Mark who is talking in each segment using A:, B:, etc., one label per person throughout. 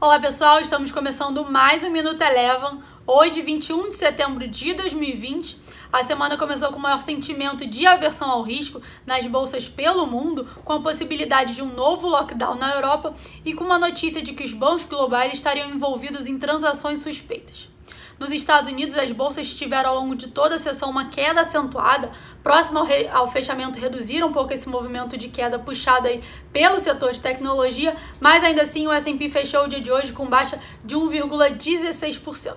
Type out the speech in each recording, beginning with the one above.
A: Olá pessoal, estamos começando mais um Minuto Eleven. Hoje, 21 de setembro de 2020. A semana começou com o maior sentimento de aversão ao risco nas bolsas pelo mundo, com a possibilidade de um novo lockdown na Europa e com uma notícia de que os bancos globais estariam envolvidos em transações suspeitas. Nos Estados Unidos, as bolsas tiveram ao longo de toda a sessão uma queda acentuada, próximo ao, re... ao fechamento reduziram um pouco esse movimento de queda puxado aí pelo setor de tecnologia, mas ainda assim o S&P fechou o dia de hoje com baixa de 1,16%.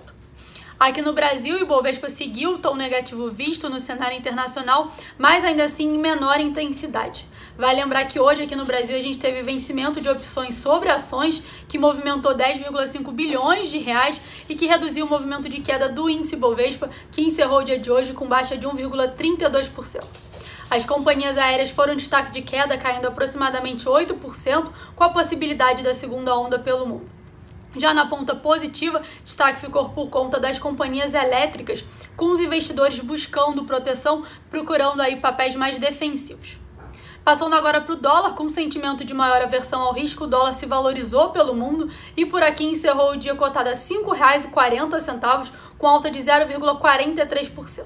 A: Aqui no Brasil, o Ibovespa seguiu o tom negativo visto no cenário internacional, mas ainda assim em menor intensidade. Vai lembrar que hoje aqui no Brasil a gente teve vencimento de opções sobre ações que movimentou 10,5 bilhões de reais e que reduziu o movimento de queda do índice Ibovespa, que encerrou o dia de hoje com baixa de 1,32%. As companhias aéreas foram destaque de queda, caindo aproximadamente 8%, com a possibilidade da segunda onda pelo mundo. Já na ponta positiva, destaque ficou por conta das companhias elétricas, com os investidores buscando proteção, procurando aí papéis mais defensivos. Passando agora para o dólar, com sentimento de maior aversão ao risco, o dólar se valorizou pelo mundo e por aqui encerrou o dia cotado a R$ 5,40, com alta de 0,43%.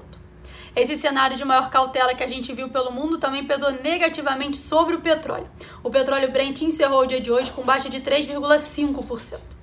A: Esse cenário de maior cautela que a gente viu pelo mundo também pesou negativamente sobre o petróleo. O petróleo Brent encerrou o dia de hoje com baixa de 3,5%.